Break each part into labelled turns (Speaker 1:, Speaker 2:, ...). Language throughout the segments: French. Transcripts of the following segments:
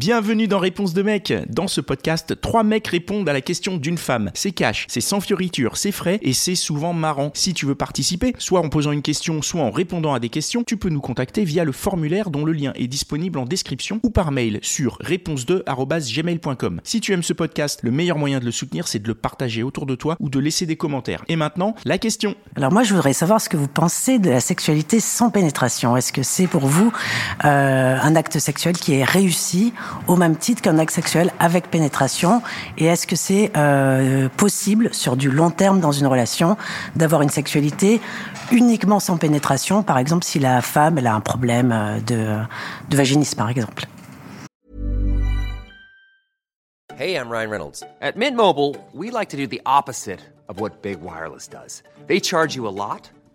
Speaker 1: Bienvenue dans Réponse de mec. Dans ce podcast, trois mecs répondent à la question d'une femme. C'est cash, c'est sans fioriture, c'est frais et c'est souvent marrant. Si tu veux participer, soit en posant une question, soit en répondant à des questions, tu peux nous contacter via le formulaire dont le lien est disponible en description ou par mail sur réponse2@gmail.com. Si tu aimes ce podcast, le meilleur moyen de le soutenir, c'est de le partager autour de toi ou de laisser des commentaires. Et maintenant, la question.
Speaker 2: Alors moi, je voudrais savoir ce que vous pensez de la sexualité sans pénétration. Est-ce que c'est pour vous euh, un acte sexuel qui est réussi au même titre qu'un acte sexuel avec pénétration Et est-ce que c'est euh, possible sur du long terme dans une relation d'avoir une sexualité uniquement sans pénétration? Par exemple, si la femme elle a un problème euh, de, de vaginisme, par exemple.
Speaker 3: Hey, I'm Ryan Reynolds. At Mint Mobile, we like to do the opposite of what Big Wireless does. They charge you a lot,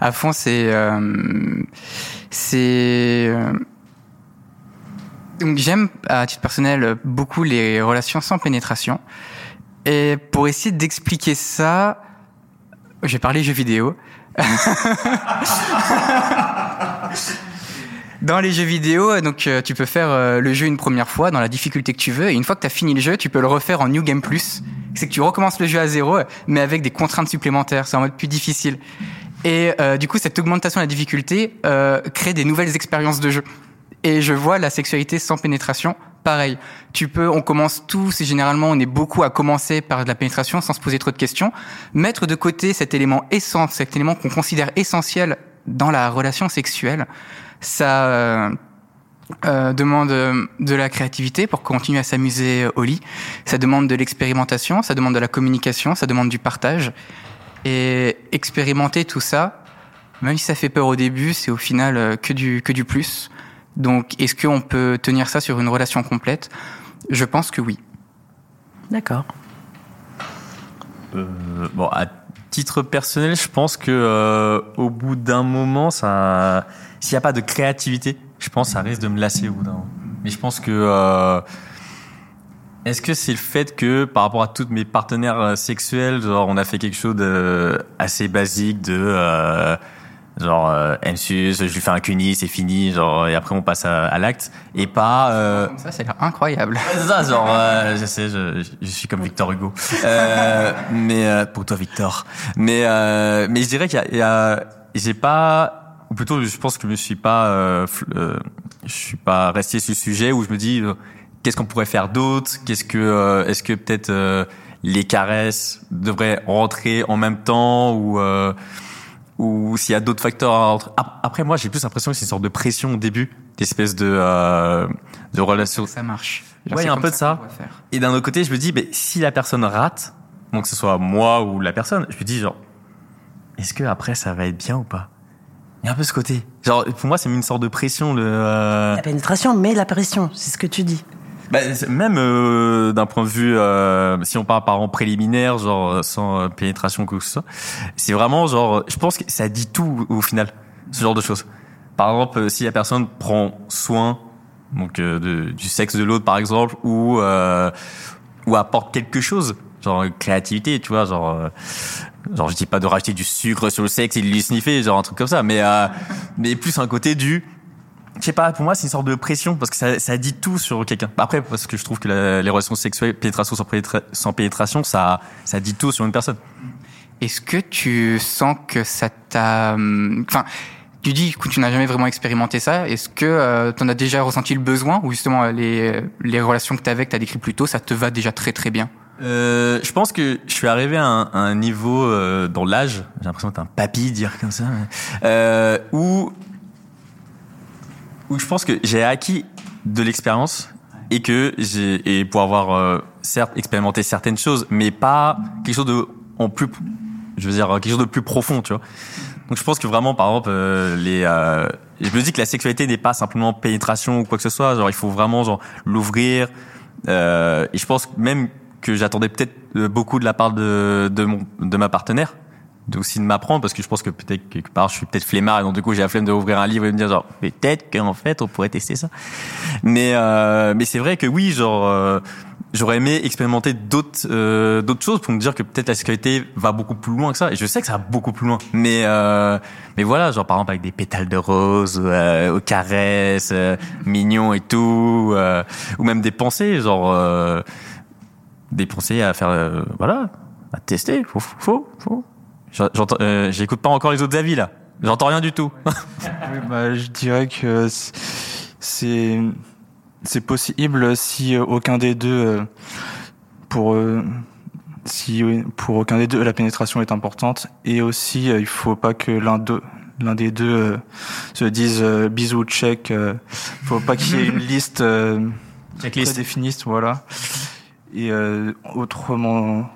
Speaker 4: à fond, c'est. euh, c'est. euh, donc j'aime, à titre personnel, beaucoup les relations sans pénétration. Et pour essayer d'expliquer ça, je vais parler jeux vidéo. Dans les jeux vidéo, donc euh, tu peux faire le jeu une première fois dans la difficulté que tu veux, et une fois que tu as fini le jeu, tu peux le refaire en New Game Plus. C'est que tu recommences le jeu à zéro, mais avec des contraintes supplémentaires, c'est en mode plus difficile. Et euh, du coup, cette augmentation de la difficulté euh, crée des nouvelles expériences de jeu. Et je vois la sexualité sans pénétration pareil. Tu peux, on commence tous et généralement on est beaucoup à commencer par de la pénétration sans se poser trop de questions. Mettre de côté cet élément essentiel, cet élément qu'on considère essentiel dans la relation sexuelle, ça euh, euh, demande euh, de la créativité pour continuer à s'amuser au lit. Ça demande de l'expérimentation, ça demande de la communication, ça demande du partage. Et expérimenter tout ça, même si ça fait peur au début, c'est au final euh, que du que du plus. Donc, est-ce qu'on peut tenir ça sur une relation complète? Je pense que oui.
Speaker 2: D'accord.
Speaker 5: Euh, bon, à titre personnel, je pense que euh, au bout d'un moment, ça, s'il n'y a pas de créativité, je pense que ça risque de me lasser au bout d'un moment. Mais je pense que euh, est-ce que c'est le fait que par rapport à toutes mes partenaires euh, sexuels, genre on a fait quelque chose de assez basique de euh, genre euh, MSUS, je lui fais un cuni, c'est fini, genre et après on passe à, à l'acte et pas euh,
Speaker 4: Ça, l'air incroyable.
Speaker 5: C'est ça, genre, euh, je sais, je, je suis comme Victor Hugo. Euh, mais euh, pour toi, Victor. Mais euh, mais je dirais qu'il y a, a j'ai pas, ou plutôt, je pense que je me suis pas, euh, euh, je suis pas resté sur le sujet où je me dis, euh, qu'est-ce qu'on pourrait faire d'autre? Qu'est-ce que, euh, est-ce que peut-être euh, les caresses devraient rentrer en même temps ou euh, ou s'il y a d'autres facteurs à rentrer. Ap- Après, moi, j'ai plus l'impression que c'est une sorte de pression au début, d'espèce de euh, de relation
Speaker 4: Ça marche.
Speaker 5: Ouais, il y a un peu de ça. et d'un autre côté, je me dis, mais si la personne rate, donc que ce soit moi ou la personne, je me dis genre, est-ce que après ça va être bien ou pas? Il y a un peu ce côté. Genre, pour moi, c'est une sorte de pression. Le, euh,
Speaker 2: La pénétration, mais la pression, c'est ce que tu dis.
Speaker 5: Bah, même euh, d'un point de vue, euh, si on parle par en préliminaire, genre euh, sans euh, pénétration quoi que ce soit, c'est vraiment genre, je pense que ça dit tout au final, ce genre de choses. Par exemple, euh, si la personne prend soin donc euh, du sexe de l'autre par exemple ou euh, ou apporte quelque chose genre euh, créativité tu vois genre euh, genre je dis pas de racheter du sucre sur le sexe et de lui sniffer genre un truc comme ça mais euh, mais plus un côté du je sais pas pour moi c'est une sorte de pression parce que ça, ça dit tout sur quelqu'un. Après parce que je trouve que la- les relations sexuelles pénétration sans, pénétra- sans pénétration ça ça dit tout sur une personne.
Speaker 4: Est-ce que tu sens que ça t'a... hum, Enfin, tu dis que tu n'as jamais vraiment expérimenté ça. Est-ce que tu en as déjà ressenti le besoin ou justement euh, les, les relations que tu avais, que tu as décrit plus tôt, ça te va déjà très très bien?
Speaker 5: Euh, je pense que je suis arrivé à un, à un niveau euh, dans l'âge, j'ai l'impression d'être un papy dire comme ça, mais, euh, où où je pense que j'ai acquis de l'expérience et que j'ai et pour avoir euh, certes expérimenté certaines choses, mais pas quelque chose de en plus, je veux dire quelque chose de plus profond, tu vois. Donc je pense que vraiment, par exemple, euh, les, euh, je me dis que la sexualité n'est pas simplement pénétration ou quoi que ce soit. Genre, il faut vraiment genre l'ouvrir, Euh, et je pense même que j'attendais peut-être euh, beaucoup de la part de, de, mon, de ma partenaire, aussi de m'apprendre, parce que je pense que peut-être quelque part je suis peut-être flemmard, et donc du coup j'ai la flemme d'ouvrir un livre et de me dire genre peut-être qu'en fait on pourrait tester ça. Mais euh, mais c'est vrai que oui, genre euh, j'aurais aimé expérimenter d'autres euh, d'autres choses pour me dire que peut-être la sécurité va beaucoup plus loin que ça. Et je sais que ça va beaucoup plus loin. Mais euh, mais voilà, genre par exemple avec des pétales de rose, euh, aux caresses, euh, mignons et tout, ou même des pensées, genre des pensées à faire, voilà, à tester. Faut faut faut. Euh, j'écoute pas encore les autres avis là. J'entends rien du tout.
Speaker 6: Oui, bah, je dirais que c'est c'est possible si euh, aucun des deux euh, pour si pour aucun des deux la pénétration est importante et aussi il faut pas que l'un d'eux l'un des deux se dise bisous check faut pas qu'il y ait une liste
Speaker 1: Checklist.
Speaker 6: prédéfinie voilà et euh, autrement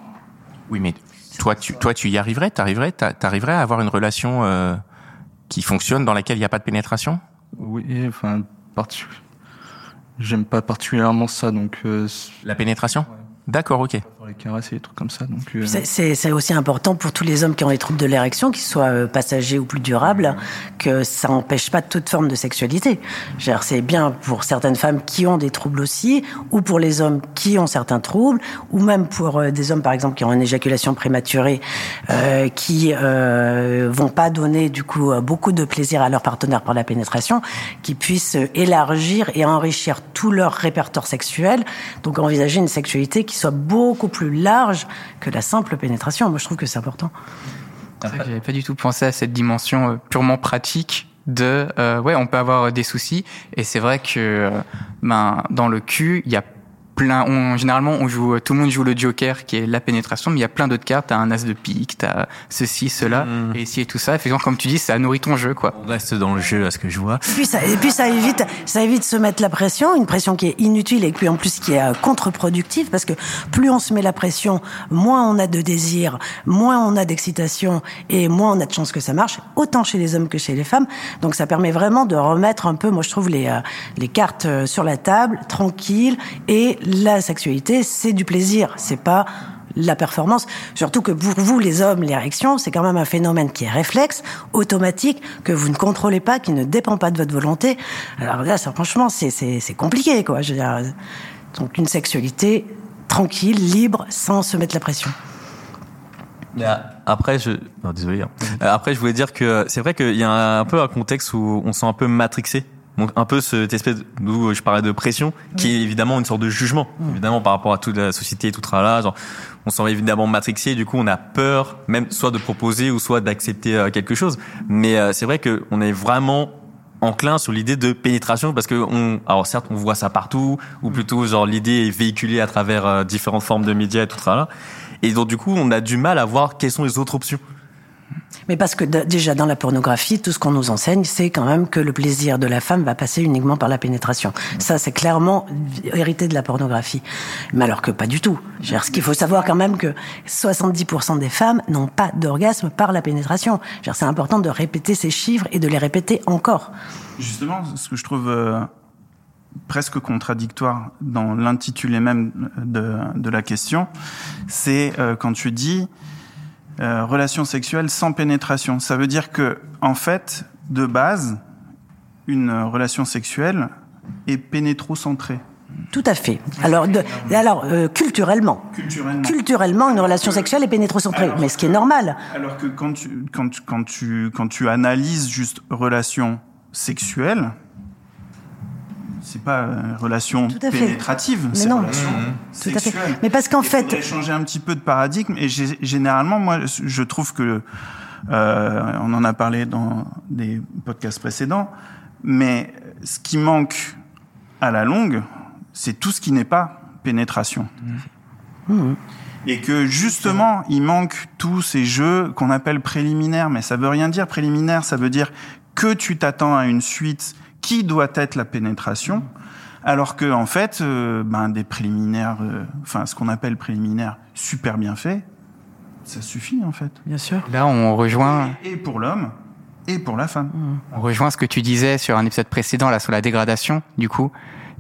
Speaker 1: Oui, mais toi, tu, toi, tu y arriverais, t'arriverais, t'a- t'arriverais à avoir une relation euh, qui fonctionne dans laquelle il n'y a pas de pénétration?
Speaker 6: Oui enfin parti j'aime pas particulièrement ça donc euh,
Speaker 1: La pénétration? D'accord, ok.
Speaker 6: pour les caresses et les trucs comme ça donc euh,
Speaker 2: C'est- C'est c'est aussi important pour tous les hommes qui ont des troubles de l'érection, qu'ils soient euh, passagers ou plus durables, que ça n'empêche pas toute forme de sexualité. C'est bien pour certaines femmes qui ont des troubles aussi, ou pour les hommes qui ont certains troubles, ou même pour euh, des hommes, par exemple, qui ont une éjaculation prématurée, euh, qui euh, vont pas donner du coup beaucoup de plaisir à leur partenaire par la pénétration, qui puissent élargir et enrichir tout leur répertoire sexuel, donc envisager une sexualité qui soit beaucoup plus large que la simple pénétration. Moi, je trouve que c'est important.
Speaker 4: C'est vrai j'avais pas du tout pensé à cette dimension euh, purement pratique de euh, ouais on peut avoir des soucis et c'est vrai que euh, ben dans le cul il y a plein on, généralement on joue tout le monde joue le joker qui est la pénétration mais il y a plein d'autres cartes t'as un as de pique t'as ceci cela
Speaker 5: Mhm.
Speaker 4: et ici et tout ça effectivement comme tu dis ça nourrit ton jeu quoi
Speaker 5: On reste dans le jeu à ce que je vois.
Speaker 2: Et puis ça, et puis ça évite, ça évite de se mettre la pression, une pression qui est inutile et puis en plus qui est euh, contre-productive parce que plus on se met la pression, moins on a de désir, moins on a d'excitation et moins on a de chances que ça marche, autant chez les hommes que chez les femmes. Donc ça permet vraiment de remettre un peu, moi je trouve les euh, les cartes euh, sur la table, tranquille et la sexualité c'est du plaisir, c'est pas la performance. Surtout que pour vous, les hommes, l'érection, c'est quand même un phénomène qui est réflexe, automatique, que vous ne contrôlez pas, qui ne dépend pas de votre volonté. Alors là, franchement, c'est, compliqué, quoi. Donc une sexualité tranquille, libre, sans se mettre la pression.
Speaker 5: Après, je, désolé. hein. Euh, Après, je voulais dire que c'est vrai qu'il y a un, peu un contexte où on se sent un peu matrixé. Donc un peu cette espèce d'où je parlais de pression, qui est évidemment une sorte de jugement, évidemment par rapport à toute la société et tout tralala. Genre, on se sent évidemment matrixé. Du coup, on a peur, même soit de proposer ou soit d'accepter euh, quelque chose. Mais euh, c'est vrai que on est vraiment enclin sur l'idée de pénétration parce que on alors certes on voit ça partout ou plutôt genre l'idée est véhiculée à travers euh, différentes formes de médias et tout ça et donc du coup on a du mal à voir quelles sont les autres options
Speaker 2: Mais parce que déjà dans la pornographie, tout ce qu'on nous enseigne, c'est quand même que le plaisir de la femme va passer uniquement par la pénétration. Ça, c'est clairement hérité de la pornographie. Mais alors que pas du tout. Ce qu'il faut savoir quand même que 70% des femmes n'ont pas d'orgasme par la pénétration. C'est important de répéter ces chiffres et de les répéter encore.
Speaker 7: Justement, ce que je trouve euh, presque contradictoire dans l'intitulé même de, de la question, c'est euh, quand tu dis euh, relation sexuelle sans pénétration. Ça veut dire que, en fait, de base, une relation sexuelle est pénétrocentrée.
Speaker 2: Tout à fait. Alors, de, alors euh, culturellement,
Speaker 7: Culturellement.
Speaker 2: culturellement, une relation sexuelle est pénétrocentrée, mais ce qui est normal.
Speaker 7: Alors que quand tu, quand, quand, tu, quand tu analyses juste relation sexuelle, c'est pas euh, relation pénétrative, c'est
Speaker 2: non.
Speaker 7: relation
Speaker 2: Tout à fait.
Speaker 7: sexuelle.
Speaker 2: Mais parce qu'en
Speaker 7: Il
Speaker 2: fait,
Speaker 7: faudrait changer un petit peu de paradigme et gé- généralement, moi, je trouve que euh, on en a parlé dans des podcasts précédents, mais ce qui manque à la longue, c'est tout ce qui n'est pas pénétration. Et que justement, il manque tous ces jeux qu'on appelle préliminaires, mais ça veut rien dire préliminaire, ça veut dire que tu t'attends à une suite qui doit être la pénétration, alors que en fait, euh, ben, des préliminaires, euh, enfin ce qu'on appelle préliminaires super bien faits, ça suffit en fait.
Speaker 2: bien sûr.
Speaker 4: là on rejoint
Speaker 7: Et pour l'homme, et pour la femme.
Speaker 4: On rejoint ce que tu disais sur un épisode précédent là sur la dégradation. Du coup,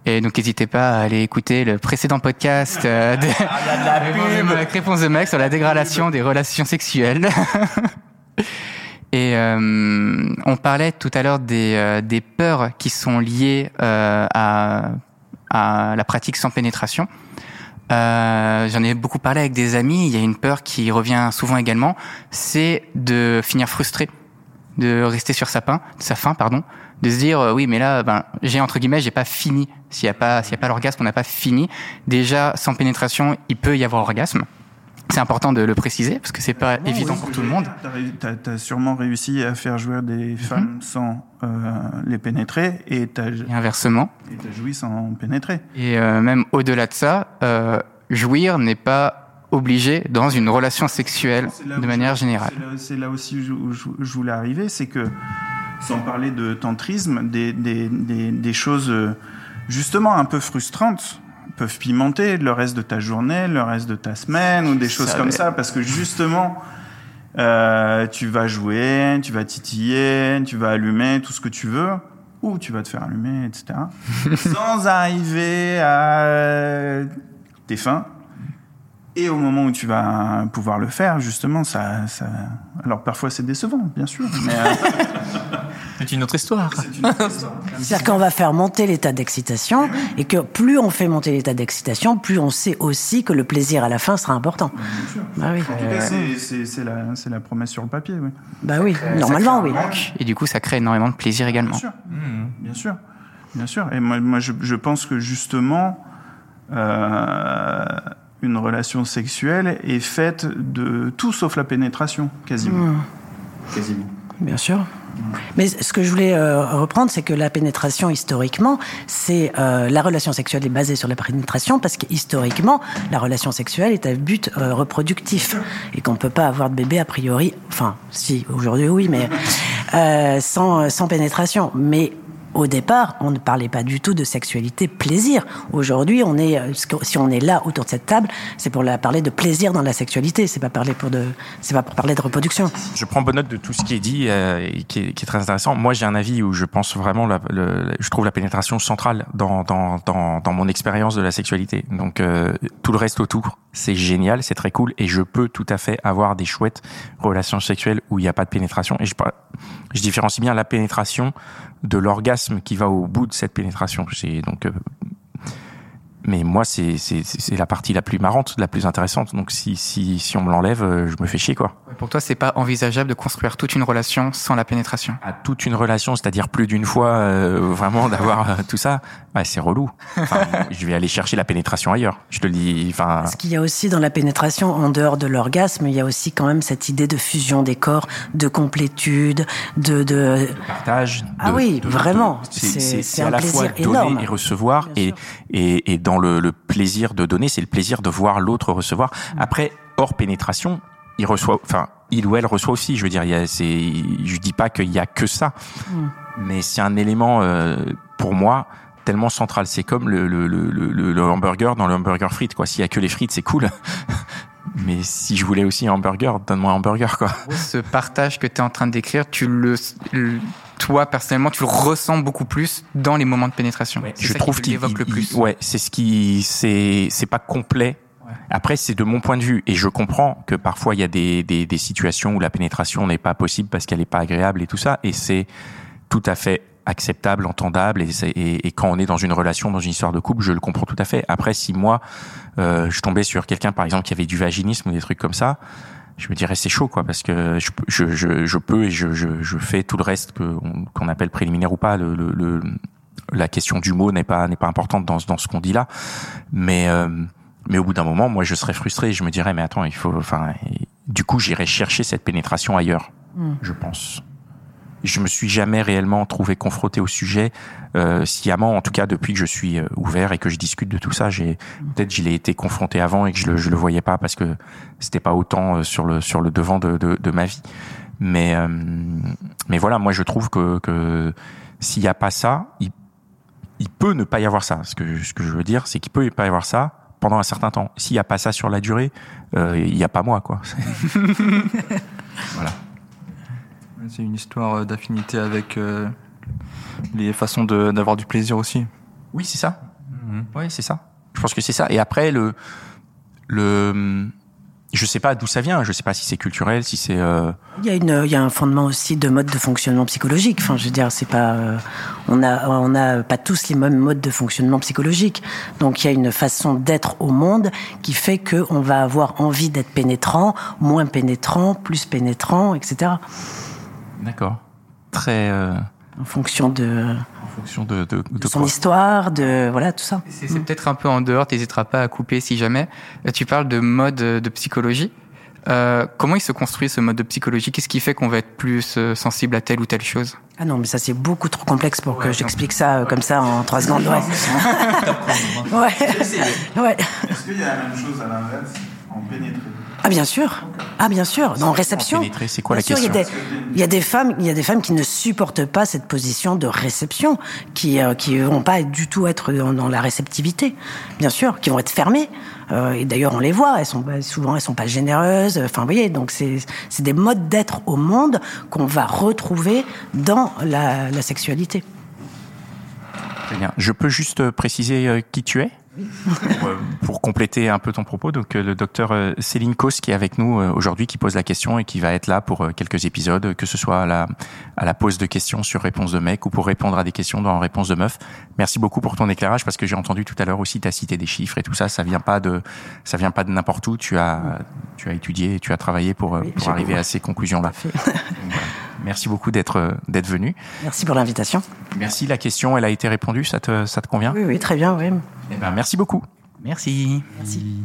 Speaker 4: Et donc n'hésitez pas à aller écouter le précédent podcast euh, de, de la réponse de mec sur la dégradation des relations sexuelles. Et euh, on parlait tout à l'heure des, euh, des peurs qui sont liées euh, à, à la pratique sans pénétration. Euh, J'en ai beaucoup parlé avec des amis. Il y a une peur qui revient souvent également, c'est de finir frustré, de rester sur sa faim, sa pardon, de se dire euh, oui, mais là, ben, j'ai entre guillemets, j'ai pas fini. S'il y a pas, s'il y a pas l'orgasme, on n'a pas fini. Déjà, sans pénétration, il peut y avoir orgasme. C'est important de le préciser parce que c'est pas évident
Speaker 7: oui,
Speaker 4: pour tout le monde.
Speaker 7: Tu as, sûrement réussi à faire jouer des femmes sans euh, les pénétrer et as,
Speaker 4: Et inversement.
Speaker 7: joui sans pénétrer.
Speaker 4: Et euh, même au-delà de ça, euh, jouir n'est pas obligé dans une relation sexuelle de manière
Speaker 7: je-
Speaker 4: générale.
Speaker 7: c'est là- aussi où je, où je- je voulais arriver, c'est que, sans parler de tantrisme, des, des, des, des choses euh, justement un peu frustrantes peuvent pimenter le reste de ta journée, le reste de ta semaine, ou des choses
Speaker 4: Ça
Speaker 7: comme ça, parce que justement, euh, tu vas jouer, tu vas titiller, tu vas allumer tout ce que tu veux, ou tu vas te faire allumer, etc. sans arriver à tes fins. Et au moment où tu vas pouvoir le faire, justement, ça, ça... alors parfois c'est décevant, bien sûr, mais euh,
Speaker 5: C'est une autre histoire.
Speaker 2: C'est-à-dire qu'on va faire monter l'état d'excitation et que plus on fait monter l'état d'excitation, plus on sait aussi que le plaisir à la fin sera important. Bah oui,
Speaker 7: c'est- la, promesse sur le papier, oui.
Speaker 2: bah oui, normalement oui.
Speaker 4: Et du coup, ça crée énormément de plaisir également.
Speaker 7: Bien sûr, bien sûr, bien sûr. Et moi, moi je, je pense que justement, euh, une relation sexuelle est faite de tout sauf la pénétration, quasiment. Quasiment.
Speaker 2: Bien sûr. Mais ce que je voulais euh, reprendre, c'est que la pénétration, historiquement, c'est euh, la relation sexuelle est basée sur la pénétration parce que historiquement, la relation sexuelle est à but euh, reproductif et qu'on peut pas avoir de bébé a priori. Enfin, si aujourd'hui oui, mais sans sans pénétration. Mais au départ, on ne parlait pas du tout de sexualité plaisir. Aujourd'hui, on est, euh, si on est là autour de cette table, c'est pour la, parler de plaisir dans la sexualité. C'est pas parler pour de, c'est pas pour parler de reproduction.
Speaker 1: Je prends bonne note de tout ce qui est dit euh, et qui est, très intéressant. Moi, j'ai un avis où je pense vraiment, je trouve la pénétration centrale dans mon expérience de la sexualité. Donc, euh, tout le reste autour, c'est génial, c'est très cool et je peux tout à fait avoir des chouettes relations sexuelles où il n'y a pas de pénétration. Et je, je différencie bien la pénétration de l'orgasme qui va au bout de cette pénétration. C'est donc euh, mais moi, c'est c'est c'est la partie la plus marrante, la plus intéressante. Donc, si si si on me l'enlève, euh, je me fais chier, quoi.
Speaker 4: Pour toi, c'est pas envisageable de construire toute une relation sans la pénétration?
Speaker 1: À toute une relation, c'est-à-dire plus d'une fois, euh, vraiment d'avoir euh, tout ça, ouais, c'est relou. Enfin, je vais aller chercher la pénétration ailleurs. Je te le dis. Enfin,
Speaker 2: Ce qu'il y a aussi dans la pénétration, en dehors de l'orgasme, il y a aussi quand même cette idée de fusion des corps, de complétude, de... de...
Speaker 1: partage.
Speaker 2: Ah
Speaker 1: de-
Speaker 2: oui,
Speaker 1: de-
Speaker 2: vraiment. C'est- un
Speaker 1: à la fois donner
Speaker 2: énorme.
Speaker 1: et recevoir,
Speaker 2: Bien
Speaker 1: et,
Speaker 2: sûr.
Speaker 1: et et dans le, le plaisir de donner, c'est le plaisir de voir l'autre recevoir.
Speaker 2: Mm.
Speaker 1: Après, hors pénétration, il reçoit, enfin, il ou elle reçoit aussi. Je veux dire, il y a, c'est, je dis pas qu'il y a que ça,
Speaker 2: Mm.
Speaker 1: mais c'est un élément euh, pour moi tellement central. C'est comme le, le, le, le, le hamburger dans le hamburger frites, quoi. S'il y a que les frites, c'est cool. Mais si je voulais aussi un hamburger, donne-moi un hamburger, quoi.
Speaker 4: Ce partage que tu es en train de décrire, tu le- toi personnellement, tu le ressens beaucoup plus dans les moments de pénétration.
Speaker 1: Je
Speaker 4: ça
Speaker 1: trouve qu'il
Speaker 4: l'évoque le
Speaker 1: il-
Speaker 4: plus.
Speaker 1: ouais, c'est ce qui, c'est, c'est pas complet. Après, c'est de mon point de vue, et je comprends que parfois il y a des, des, des situations où la pénétration n'est pas possible parce qu'elle n'est pas agréable et tout ça, et c'est tout à fait acceptable, entendable, et, c'est- et, et quand on est dans une relation, dans une histoire de couple, je le comprends tout à fait. Après, si moi, euh, je tombais sur quelqu'un, par exemple, qui avait du vaginisme ou des trucs comme ça, je me dirais c'est chaud, quoi, parce que je, peux- je, je, je peux et je, je, je fais tout le reste que- qu'on appelle préliminaire ou pas. Le, le, le- la question du mot n'est pas n'est pas importante dans, dans ce qu'on dit là, mais euh, mais au bout d'un moment, moi, je serais frustré. Je me dirais, mais attends, il faut, enfin, du coup, j'irais chercher cette pénétration ailleurs, je pense. Je me suis jamais réellement trouvé confronté au sujet euh, sciemment, en tout cas depuis que je suis euh, ouvert et que je discute de tout ça. J'ai peut-être j'y ai été confronté avant et que je le je le voyais pas parce que c'était pas autant euh, sur le sur le devant de de, de ma vie. Mais euh, mais voilà, moi je trouve que que s'il y a pas ça, il il peut ne pas y avoir ça. Ce que, ce que je veux dire, c'est qu'il peut y pas y avoir ça pendant un certain temps. S'il n'y a pas ça sur la durée, euh, il n'y a pas moi, quoi.
Speaker 6: C'est une histoire euh, d'affinité avec euh, les façons de- d'avoir du plaisir aussi.
Speaker 1: Oui, c'est ça. Ouais, c'est ça. Je pense que c'est ça. Et après, le, le, je sais pas d'où ça vient. Je sais pas si c'est culturel, si c'est. Euh...
Speaker 2: Il y a une, il y a un fondement aussi de mode de fonctionnement psychologique. Enfin, je veux dire, c'est pas, euh, on a, on a pas tous les mêmes modes de fonctionnement psychologique. Donc, il y a une façon d'être au monde qui fait que on va avoir envie d'être pénétrant, moins pénétrant, plus pénétrant, etc.
Speaker 1: D'accord. Très. Euh...
Speaker 2: En fonction de
Speaker 1: en fonction de, de, de,
Speaker 2: de son histoire, de voilà tout ça.
Speaker 4: C'est peut-être un peu en dehors, t'hésiteras pas à couper si jamais. Tu parles de mode de psychologie. Euh, comment il se construit ce mode de psychologie? Qu'est-ce qui fait qu'on va être plus euh, sensible à telle ou telle chose?
Speaker 2: Ah non, mais ça c'est beaucoup trop complexe pour ouais, que j'explique ça euh, comme ça en trois secondes. Ouais. ouais.
Speaker 7: ouais. Est-ce qu'il y a la même chose à l'inverse? En pénétrer
Speaker 2: ah bien sûr, ah bien sûr, dans réception.
Speaker 1: C'est quoi la
Speaker 2: sûr,
Speaker 1: question
Speaker 2: il y, a des, il y, a des, femmes, il y a des femmes qui ne supportent pas cette position de réception, qui euh, qui vont pas du tout être dans, dans, la réceptivité, bien sûr, qui vont être fermées. Euh, et d'ailleurs, on les voit, elles sont souvent elles sont pas généreuses. Enfin, vous voyez, donc c'est c'est des modes d'être au monde qu'on va retrouver dans la, la sexualité.
Speaker 1: Très bien. Je peux juste préciser euh, qui tu es? Pour, pour, compléter un peu ton propos, donc le docteur Céline Kos qui est avec nous aujourd'hui, qui pose la question et qui va être là pour quelques épisodes, que ce soit à la, à la pose de questions sur réponse de mec ou pour répondre à des questions dans réponse de meuf. Merci beaucoup pour ton éclairage parce que j'ai entendu tout à l'heure aussi t'as cité des chiffres et tout ça, ça vient pas de ça vient pas de n'importe où. Tu as tu as étudié et tu as travaillé pour
Speaker 2: oui,
Speaker 1: pour arriver à ces conclusions là. Merci beaucoup d'être d'être venu.
Speaker 2: Merci pour l'invitation.
Speaker 1: Merci. La question, elle a été répondue. Ça te ça te convient?
Speaker 2: Oui, oui, très bien. Oui.
Speaker 1: Eh ben, merci beaucoup.
Speaker 4: Merci.
Speaker 2: Merci.